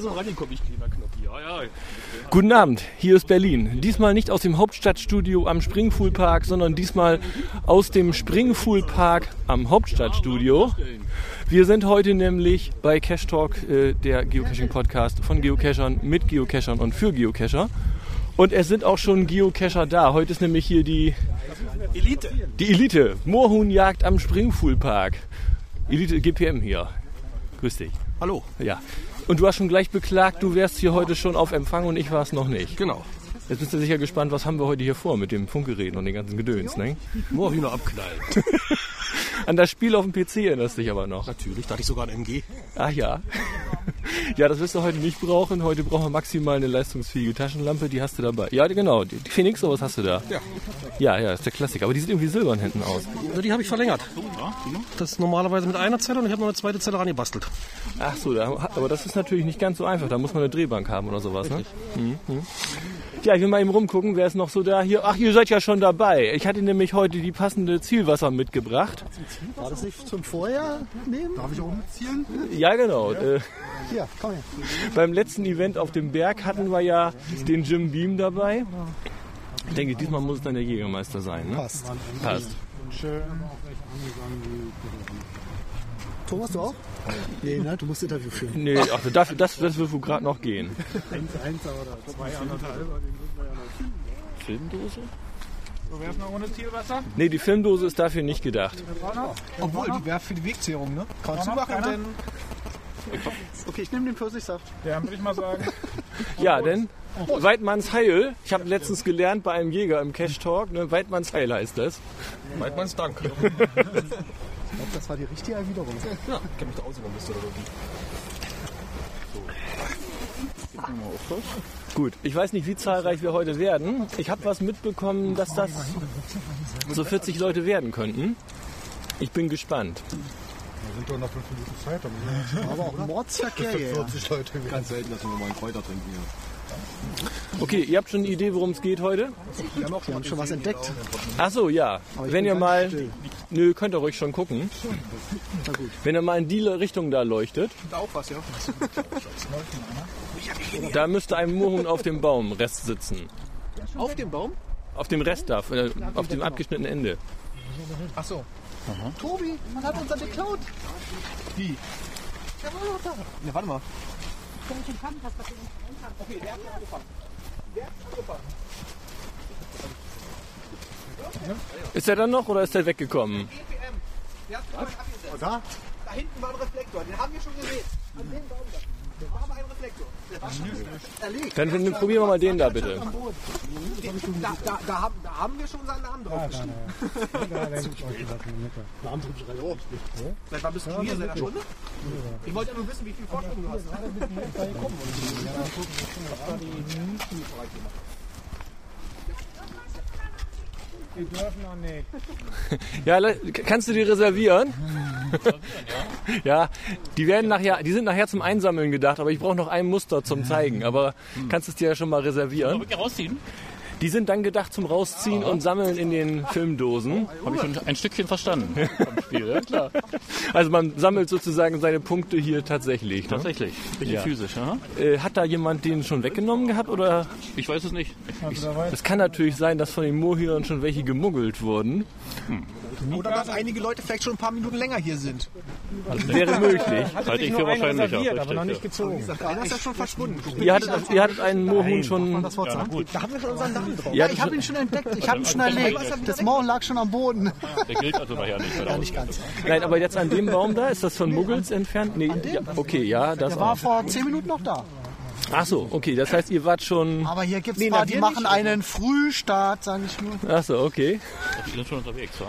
so rangekommen, ich kleiner Knopf. Ja, ja. Guten Abend, hier ist Berlin. Diesmal nicht aus dem Hauptstadtstudio am Springfuhlpark, sondern diesmal aus dem Springfuhlpark am Hauptstadtstudio. Wir sind heute nämlich bei Cash Talk, äh, der Geocaching-Podcast von Geocachern, mit Geocachern und für Geocacher. Und es sind auch schon Geocacher da. Heute ist nämlich hier die Elite. Die Elite. Moorhuhnjagd am Springfuhlpark. Elite GPM hier. Grüß dich. Hallo. Ja. Und du hast schon gleich beklagt, du wärst hier heute schon auf Empfang und ich war es noch nicht. Genau. Jetzt bist du sicher gespannt, was haben wir heute hier vor mit dem Funkgerät und den ganzen Gedöns, ne? Moorhühner abknallen. An das Spiel auf dem PC erinnerst du dich aber noch. Natürlich, da hatte ich sogar ein MG. Ach ja. Ja, das wirst du heute nicht brauchen. Heute brauchen wir maximal eine leistungsfähige Taschenlampe, die hast du dabei. Ja, genau. Die Phoenix, sowas hast du da. Ja. Ja, ja, ist der Klassiker. Aber die sieht irgendwie silbern hinten aus. Also die habe ich verlängert. Das ist normalerweise mit einer Zelle und ich habe noch eine zweite Zelle rangebastelt. Ach so, da, aber das ist natürlich nicht ganz so einfach. Da muss man eine Drehbank haben oder sowas, ne? Mhm. mhm. Ja, ich will mal eben rumgucken, wer ist noch so da hier. Ach, ihr seid ja schon dabei. Ich hatte nämlich heute die passende Zielwasser mitgebracht. War das nicht zum Vorher nehmen? Darf ich auch mitzielen? Ja, genau. Äh, Hier, komm her. beim letzten Event auf dem Berg hatten wir ja den Jim Beam dabei. Ich denke, diesmal muss es dann der Jägermeister sein. Ne? Passt. Passt. Thomas, du auch? Nee, ne? Du musst Interview führen. Nee, ach, das, das, das wird wohl gerade noch gehen. Filmdose? So werfen wir ohne Zielwasser. Nee, die Filmdose ist dafür nicht gedacht. Obwohl, die wäre für die Wegzehrung, ne? Kannst du machen, denn... Okay, ich nehme den Pfirsichsaft. Ja, würde ich mal sagen. Ja, denn Weidmanns Heil, ich habe letztens gelernt bei einem Jäger im Cash Talk, ne, Weidmanns Heil heißt das. Weidmanns Dank. Ich glaube, das war die richtige Erwiderung. Ja, ich kenn mich da aus über Mist oder so. Gut, ich weiß nicht, wie zahlreich wir heute werden. Ich habe was mitbekommen, dass das so 40 Leute werden könnten. Ich bin gespannt. sind doch noch fünf Minuten Zeit. Aber auch Mordsverkehr, ja. 40 Leute. Ganz selten, dass wir mal einen Kräuter trinken hier. Okay, ihr habt schon eine Idee, worum es geht heute? Wir haben schon was entdeckt. Ach so, ja. Wenn ihr mal, still. nö, könnt ihr ruhig schon gucken. Na gut. Wenn ihr mal in die Richtung da leuchtet, Da auch was, ja. da müsste ein Moorhuhn auf dem Baumrest sitzen. Auf dem Baum? Auf dem Rest da, äh, auf dem abgeschnittenen Ende. Ach so. Tobi, man hat uns dann geklaut. Wie? Der war doch da. Ja, warte mal. Ist er dann noch oder ist er weggekommen? Da? Da hinten war ein Reflektor, den haben wir schon gesehen. An dem Baum da. Reflektor. Erlegt. Dann, dann probieren wir mal den da bitte. Da, da, da, haben, da haben wir schon seinen Namen drauf geschrieben. Seit wann bist du hier? Seit einer Stunde? Ich wollte ja nur wissen, wie viel Vorsprung du hast. Die dürfen noch nicht. Ja, kannst du die reservieren? ja, die werden nachher, die sind nachher zum Einsammeln gedacht, aber ich brauche noch ein Muster zum zeigen. Aber kannst es dir ja schon mal reservieren? rausziehen? Die sind dann gedacht zum Rausziehen und Sammeln in den Filmdosen. Habe ich schon ein Stückchen verstanden vom Spiel, ja klar. Also man sammelt sozusagen seine Punkte hier tatsächlich. Ne? Tatsächlich. Richtig Ja. physisch, ja? Äh, hat da jemand den schon weggenommen gehabt oder? Ich weiß es nicht. Es kann natürlich sein, dass von den Moorhühnern schon welche gemuggelt wurden. Oder dass einige Leute vielleicht schon ein paar Minuten länger hier sind. Wäre möglich. Halte ich für wahrscheinlicher. aber noch nicht gezogen. Einer ist ja schon verschwunden. Ihr hattet, ihr hattet einen Moorhuhn schon. Da haben wir schon unseren Namen drauf. Ihr Ja, ich habe ihn schon entdeckt. Ich habe ihn schon erlegt. Das Maul lag schon am Boden. Der gilt also nachher nicht. Ja, nicht ganz. nein, aber jetzt an dem Baum da, ist das von Muggels entfernt? Nee, ja, okay, ja, das Der war auch. vor 10 Minuten noch da. Ach so, okay, das heißt, ihr wart schon. Aber hier gibt's Nee, zwar, na, die machen nicht. einen Frühstart, sage ich nur. Ach so, okay. Wir sind schon unterwegs, wa?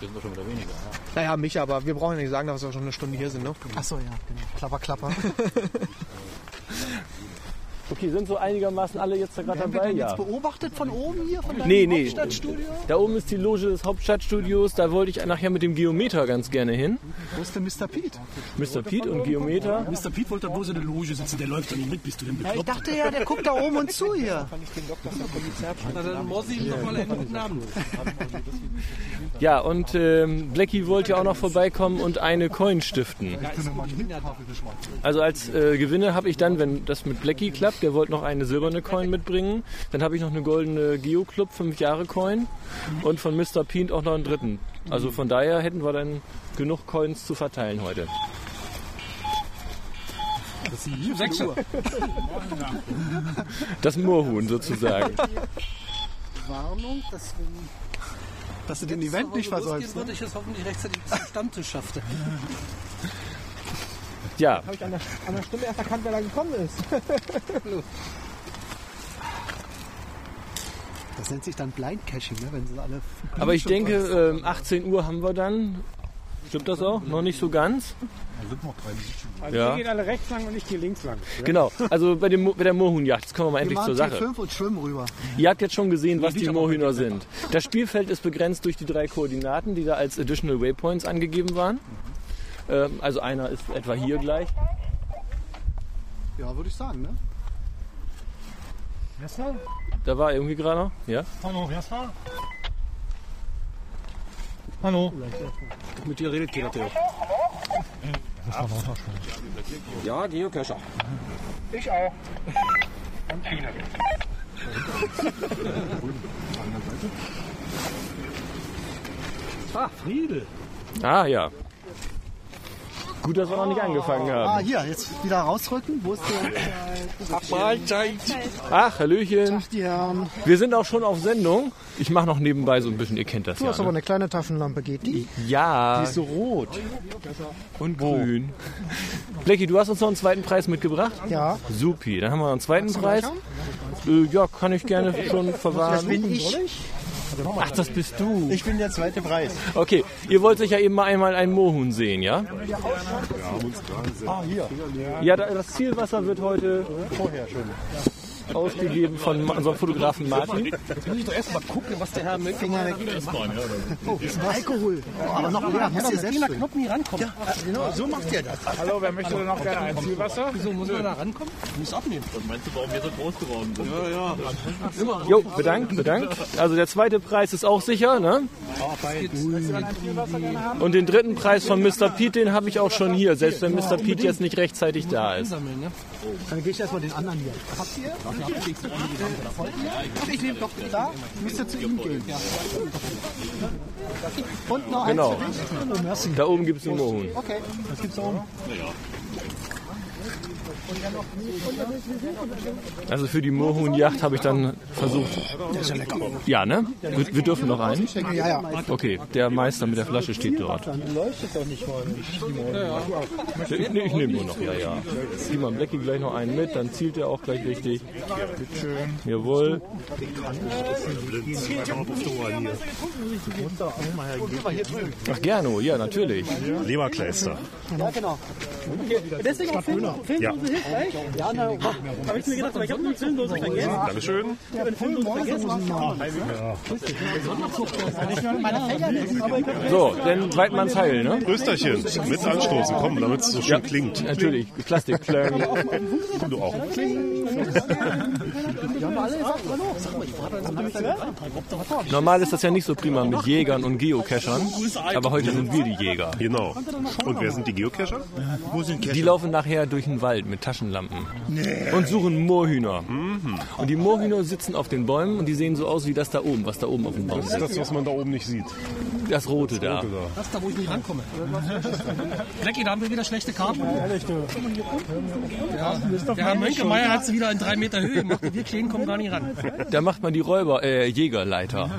Wir sind doch schon wieder weniger. Ja. Naja, mich aber. Wir brauchen ja nicht sagen, dass wir schon eine Stunde hier sind. Ne? Achso, ja, genau. Klapper, klapper. Okay, sind so einigermaßen alle jetzt da gerade Haben wir dabei? den Ja. jetzt beobachtet von oben hier, von deinem Nee, nee. Hauptstadtstudio? Da oben ist die Loge des Hauptstadtstudios. Da wollte ich nachher mit dem Geometer ganz gerne hin. Wo ist der Mr. Pete? Mr. Pete und Geometer. Mr. Pete wollte da bloß in der Loge sitzen, der läuft doch nicht mit, bist du denn Ja, ich dachte ja, der guckt da oben und zu hier. Na, dann muss ich ihm doch mal einen guten Abend. Ja, und ähm, Blackie wollte ja auch noch vorbeikommen und eine Coin stiften. Also als äh, Gewinne habe ich dann, wenn das mit Blackie klappt, der wollte noch eine silberne Coin mitbringen. Dann habe ich noch eine goldene Geo-Club 5 Jahre Coin und von Mr. Pete auch noch einen dritten. Also von daher hätten wir dann genug Coins zu verteilen heute. 6 Uhr. Das Moorhuhn sozusagen. Warnung, dass, wenn, dass du den Event nicht versäumst. Ne? würde ich es hoffentlich rechtzeitig zum Stammtisch schaffte. Ja, Habe ich an der, an der Stimme erst erkannt, wer da gekommen ist. Das nennt sich dann Blind Caching, ne? wenn sie alle. aber ich denke, ähm, 18 Uhr haben wir dann. Stimmt das auch? Noch nicht so ganz? Also Ja. wir gehen alle rechts lang und ich gehe links lang. Genau, also bei, dem, bei der Moorhuhnjagd, jetzt kommen wir mal Wir endlich zur Sache. T5 und schwimmen rüber. Ihr habt jetzt schon gesehen, was die Moorhühner sind. Das Spielfeld ist begrenzt durch die drei Koordinaten, die da als Additional Waypoints angegeben waren. Ähm, also einer ist etwa hier gleich. Ja, würde ich sagen, ne? Wer ist da? Da war irgendwie gerade noch. Ja. Hallo, wer ist da? Hallo. Mit dir redet keiner, Theo. Ja, Geocacher. Ich auch. Ah, Friedel. Ah ja. Gut, dass wir noch nicht angefangen Ah, haben. hier, jetzt wieder rausrücken. Wo ist der? Mahlzeit. Ach, Hallöchen. Die Herren. Wir sind auch schon auf Sendung. Ich mache noch nebenbei so ein bisschen, ihr kennt das Du ja. hast aber Ne? eine kleine Taschenlampe, geht die? Ja, so rot. und grün. Blackie, du hast uns noch einen zweiten Preis mitgebracht? Ja. Supi, dann haben wir noch einen zweiten Preis. Äh, ja, kann ich gerne schon verwahren. ich. Ach, das bist du. Ich bin der zweite Preis. Okay, ihr wollt sicher eben mal einmal einen Moorhuhn sehen, ja? Ah, hier. Ja, da- das Zielwasser wird heute ausgegeben von unserem Fotografen Martin. Jetzt muss ich doch erst mal gucken, was der Herr mit Finger weg. Oh, ist Alkohol. Oh, aber noch mehr. Muss ihr selbst Jeder füllen. Knopf nie rankommen. Ja, genau, so macht ihr das. Hallo, wer möchte denn noch gerne ein Zielwasser? Wieso muss man da rankommen? Ich muss abnehmen. Meinst du, warum wir so groß geworden sind? Jo, bedankt, bedankt. Also der zweite Preis ist auch sicher, ne? Und den dritten Preis von Mr. Pete, den habe ich auch schon hier, selbst wenn Mr. Pete jetzt nicht rechtzeitig da ist. Ne? Dann gehe ich erstmal den anderen hier. Habt ihr? Ich nehme doch da. Müsst ihr zu ihm gehen. Und noch Genau. Da oben gibt es einen Moorhuhn. Okay, was gibt's da oben? Also für die Moorhuhnjagd habe ich dann versucht. Ja, ne? Wir, wir dürfen noch einen. Ja, ja. Okay, der Meister mit der Flasche steht dort. Dann leuchtet doch nicht heute. Ich, nee, ich nehme nur noch, ja, ja. Zieh mal Blackie gleich noch einen mit, dann zielt er auch gleich richtig. Jawohl. Ach, Gerno, ja, natürlich. Leberkleister. Ja, genau. Deswegen auch Film, Hilfreich. Ja, na, Habe ich mir gedacht, aber ich habe eine Filmdose vergessen. Dankeschön. Vergessen. So, dann Weidmanns Heil, ne? Rösterchen. Mit anstoßen, komm, damit es so schön klingt. Natürlich, Plastik. Plörn. Du auch. Normal ist das ja nicht so prima mit Jägern und Geocachern, aber heute sind wir die Jäger. Genau. Und wer sind die Geocacher? Die laufen nachher durch den Wald mit Taschenlampen und suchen Moorhühner. Und die Moorhühner sitzen auf den Bäumen und die sehen so aus wie das da oben, was da oben auf dem Baum Das ist ist. das, was man da oben nicht sieht. Das rote da. Das ist da, wo ich nicht rankomme. Blackie, da haben wir wieder schlechte Karten. Ja, der Herr Mönkemeyer hat sie wieder in drei Meter Höhe gemacht. Wir Kleinen kommen gar nicht ran. Da macht man die Räuber, äh, Jägerleiter.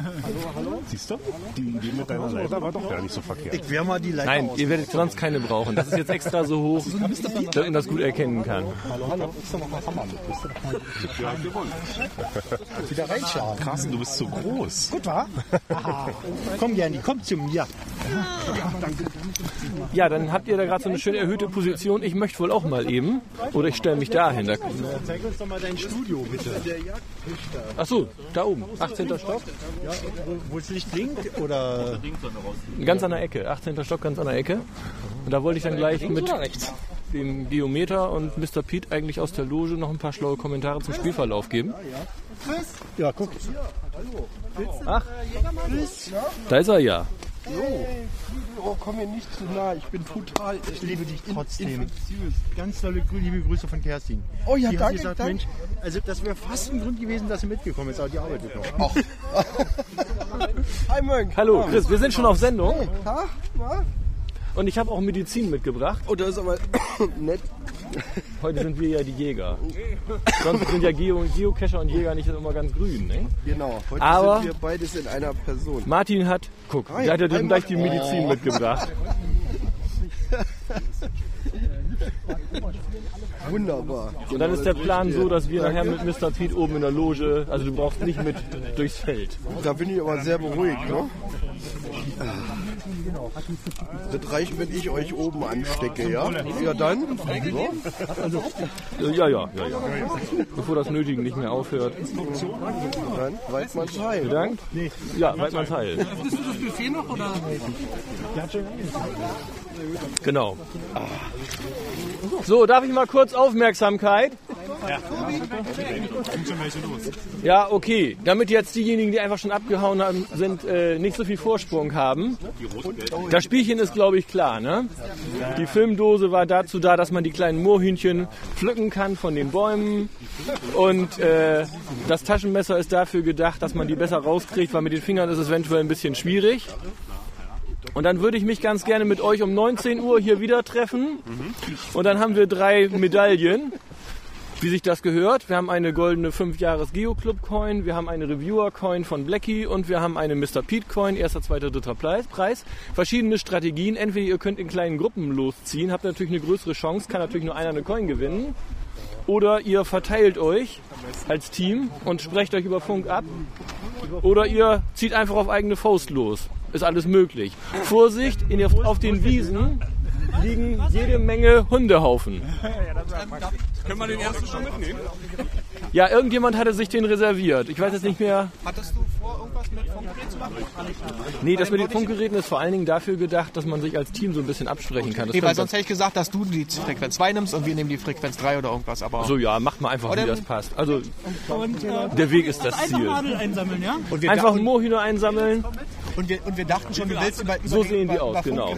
Siehst du? Die Idee mit deiner Leiter war doch gar nicht so verkehrt. ich wär mal die Leiter Nein, aus. ihr werdet sonst keine brauchen. Das ist jetzt extra so hoch, dass man das gut erkennen kann. Wieder reinschauen. Carsten, du bist zu groß. Gut, wa? komm, Janni, komm zu mir. Ja, dann habt ihr da gerade so eine schön erhöhte Position. Ich möchte wohl auch mal eben. Oder ich stelle mich dahin. Da, Zeig uns doch mal dein Studio, bitte. ach so, da oben. 18. Stock. Wo das Licht blinkt? Oder? Ganz an der Ecke. 18. Stock, ganz an der Ecke. Und da wollte ich dann gleich mit dem Geometer und Mr. Pete eigentlich aus der Loge noch ein paar schlaue Kommentare zum Spielverlauf geben. Ja, guck. Ach, da ist er ja. Oh, komm mir nicht zu nah. Ich bin total. Ich liebe dich trotzdem. Ganz tolle liebe Grüße von Kerstin. Oh ja, Die danke, gesagt, danke. Mensch, also das wäre fast ein Grund gewesen, dass sie mitgekommen ist, aber die arbeitet noch. Hi, Mönch. Hallo, Chris, wir sind schon auf Sendung. Ha? Na? Und ich habe auch Medizin mitgebracht. Oh, das ist aber nett. Heute sind wir ja die Jäger. Sonst sind ja Geo Geocacher und Jäger nicht immer ganz grün. Ne? Genau. Heute Aber- sind wir beides in einer Person. Martin hat, guck, Hi, der hat ja hi, gleich die. Medizin mitgebracht. Wunderbar. Und dann ist der Plan so, dass wir nachher mit Mr. Pete oben in der Loge, also du brauchst nicht mit durchs Feld. Da bin ich aber sehr beruhigt, ne? Das reicht, wenn ich euch oben anstecke, ja? Ja, dann. So, Ja, ja, ja, ja. Bevor das Nötigen nicht mehr aufhört. dann Weidmanns Heil. Bedankt. Ja, Weidmanns Heil. Bist du das Buffet noch oder? Genau. So, darf ich mal kurz Aufmerksamkeit? Ja, okay. Damit jetzt diejenigen, die einfach schon abgehauen haben, sind, äh, nicht so viel Vorsprung haben. Das Spielchen ist, glaube ich, klar. Ne? Die Filmdose war dazu da, dass man die kleinen Moorhühnchen pflücken kann von den Bäumen. Und äh, das Taschenmesser ist dafür gedacht, dass man die besser rauskriegt, weil mit den Fingern ist es eventuell ein bisschen schwierig. Und dann würde ich mich ganz gerne mit euch um 19 Uhr hier wieder treffen. Und dann haben wir drei Medaillen, wie sich das gehört. Wir haben eine goldene 5 Jahres Geo Club Coin, wir haben eine Reviewer Coin von Blackie und wir haben eine Mr. Pete Coin, erster, zweiter, dritter Preis-. Verschiedene Strategien. Entweder ihr könnt in kleinen Gruppen losziehen, habt natürlich eine größere Chance, kann natürlich nur einer eine Coin gewinnen. Oder ihr verteilt euch als Team und sprecht euch über Funk ab. Oder ihr zieht einfach auf eigene Faust los. Ist alles möglich. Vorsicht, in auf den Wiesen liegen jede Menge Hundehaufen. Können wir den ersten schon mitnehmen? Ja, irgendjemand hatte sich den reserviert. Ich weiß jetzt nicht mehr. Hattest du vor, irgendwas mit Funkgerät zu machen? Nee, das mit den Funkgeräten ist vor allen Dingen dafür gedacht, dass man sich als Team so ein bisschen absprechen kann. Das Nee, weil sonst hätte ich gesagt, dass du die Frequenz 2 nimmst und wir nehmen die Frequenz 3 oder irgendwas. Aber so, ja, macht mal einfach, wie das passt. Also, der Weg ist das Ziel. einsammeln, ja? und wir, Einfach da, und, Moorhühner einsammeln. Und, wir, und wir dachten schon, du willst über, über, So sehen die über, aus, genau.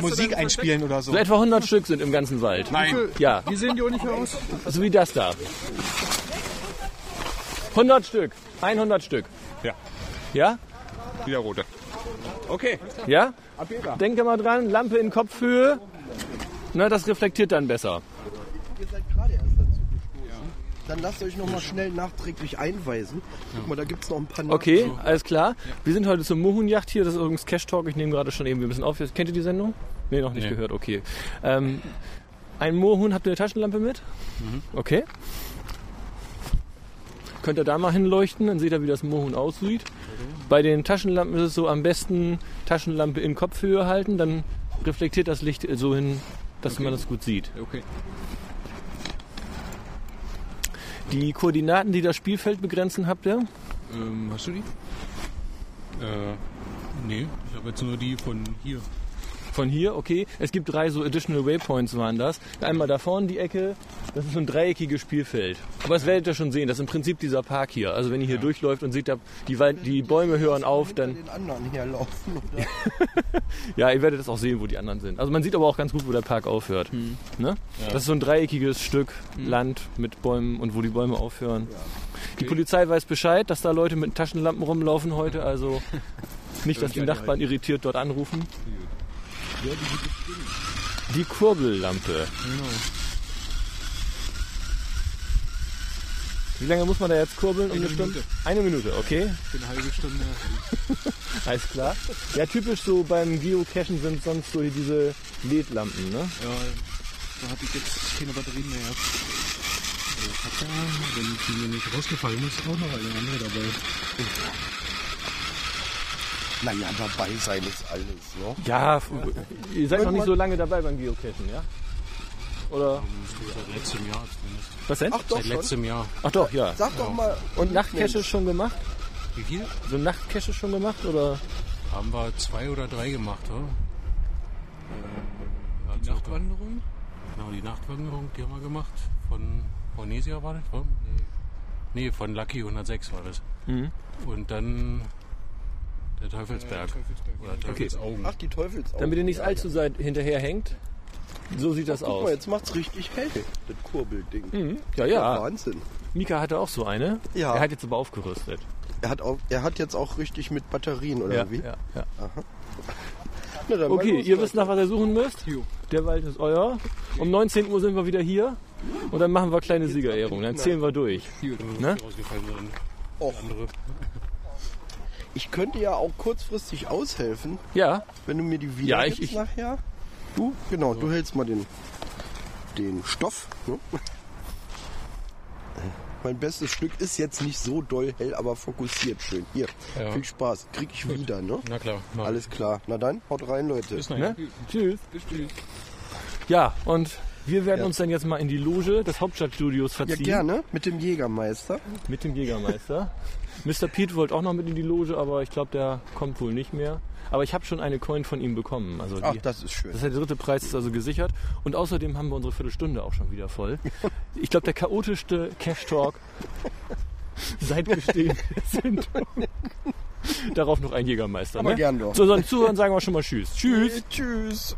Musik einspielen oder so. So etwa 100 Stück sind im ganzen Wald. Nein. Ja, Wie sehen die ungefähr aus? so wie das da. 100 Stück. 100 Stück. Ja. Ja? Wieder rote. Okay. Ja? Denke mal dran, Lampe in Kopfhöhe. Na, das reflektiert dann besser. Ihr seid gerade erst dazu gestoßen. Dann lasst euch noch mal schnell nachträglich einweisen. Guck mal, da gibt es noch ein paar Okay, alles klar. Wir sind heute zum Mohunjacht hier. Das ist übrigens Cash Talk. Ich nehme gerade schon eben ein bisschen auf. Kennt ihr die Sendung? Nee, noch nicht gehört. Okay. Ähm, ein Mohun, habt ihr eine Taschenlampe mit? Okay. Könnt ihr da mal hinleuchten, dann seht ihr, wie das Mohun aussieht. Bei den Taschenlampen ist es so, am besten Taschenlampe in Kopfhöhe halten, dann reflektiert das Licht so hin, dass man das gut sieht. Okay. Die Koordinaten, die das Spielfeld begrenzen, habt ihr? Ähm, hast du die? Äh, nee, ich habe jetzt nur die von hier. Von hier, okay. Es gibt drei so Additional Waypoints waren das. Einmal da vorne die Ecke, das ist so ein dreieckiges Spielfeld. Aber das werdet ihr schon sehen, das ist im Prinzip dieser Park hier. Also wenn ihr hier durchläuft und seht, die, Wald- die Bäume hören auf, dann, den anderen hier laufen. Ja, ihr werdet das auch sehen, wo die anderen sind. Also man sieht aber auch ganz gut, wo der Park aufhört. Ne? Das ist so ein dreieckiges Stück Land mit Bäumen und wo die Bäume aufhören. Die Polizei weiß Bescheid, dass da Leute mit Taschenlampen rumlaufen heute, also nicht, dass die Nachbarn irritiert dort anrufen. Die Kurbellampe. Wie lange muss man da jetzt kurbeln? Um eine, Stunde? Eine Minute, okay. Für eine halbe Stunde. Alles klar. Ja, typisch so beim Geocachen sind sonst so diese LED-Lampen, ne? Ja, da habe ich jetzt keine Batterien mehr. gehabt. hab ja, wenn die mir nicht rausgefallen ist, auch noch eine andere dabei. Naja, dabei sein ist alles, ne? Ja, ihr seid noch nicht so lange dabei beim Geocachen, ja? Oder Seit letztem Jahr zumindest. was denn? Ach doch Seit schon. letztem Jahr. Ach doch, ja. Sag doch mal. Und Nachtcache schon gemacht? Wie viel? So Nachtcache schon gemacht oder? Haben wir zwei oder drei gemacht, oder? Äh, Die Nachtwanderung? Genau, die Nachtwanderung, die haben wir gemacht. Von Hornesia war das, oder? Nee. nee, von Lucky 106 war das. Mhm. Und dann der Teufelsberg. Oder Teufelsaugen. Ach, die Teufelsaugen. Damit ihr nicht allzu seit hinterher hängt. So sieht das Guck aus. mal, jetzt macht's richtig hell, das Kurbelding. Mhm. Ja, ja. Wahnsinn. Mika hatte auch so eine. Ja. Er hat jetzt aber aufgerüstet. Er hat, auch, er hat jetzt auch richtig mit Batterien, oder Ja, wie? ja, ja. Na, dann mal Okay, los, ihr Leute. wisst nach, was ihr suchen müsst. Der Wald ist euer. Um 19 Uhr sind wir wieder hier. Und dann machen wir kleine Siegerehrung. Dann zählen wir durch. Ne? Rausgefallen sind. Och, Andere. Ich könnte ja auch kurzfristig aushelfen, Ja, wenn du mir die wieder Ja, ich- ich- nachher. Du? Genau, du hältst mal den, den Stoff. Ne? Mein bestes Stück ist jetzt nicht so doll hell, aber fokussiert schön. Hier, Ja. viel Spaß. Krieg ich wieder, ne? Na klar. mach. Alles klar. Na dann, haut rein, Leute. Bis nachher. ne? Tschüss. Ja, und wir werden uns dann jetzt mal in die Loge des Hauptstadtstudios Ja, verziehen. gerne. Mit dem Jägermeister. Mit dem Jägermeister. Mr. Pete wollte auch noch mit in die Loge, aber ich glaube, der kommt wohl nicht mehr. Aber ich habe schon eine Coin von ihm bekommen. Also Ach, die, das ist schön. das ist der dritte Preis, ist also gesichert. Und außerdem haben wir unsere Viertelstunde auch schon wieder voll. Ich glaube, der chaotischste Cash Talk seit Bestehen der Sendung. Darauf noch ein Jägermeister. Aber Ne? gern doch. Zu unseren Zuhörern sagen wir schon mal Tschüss. Tschüss. Tschüss.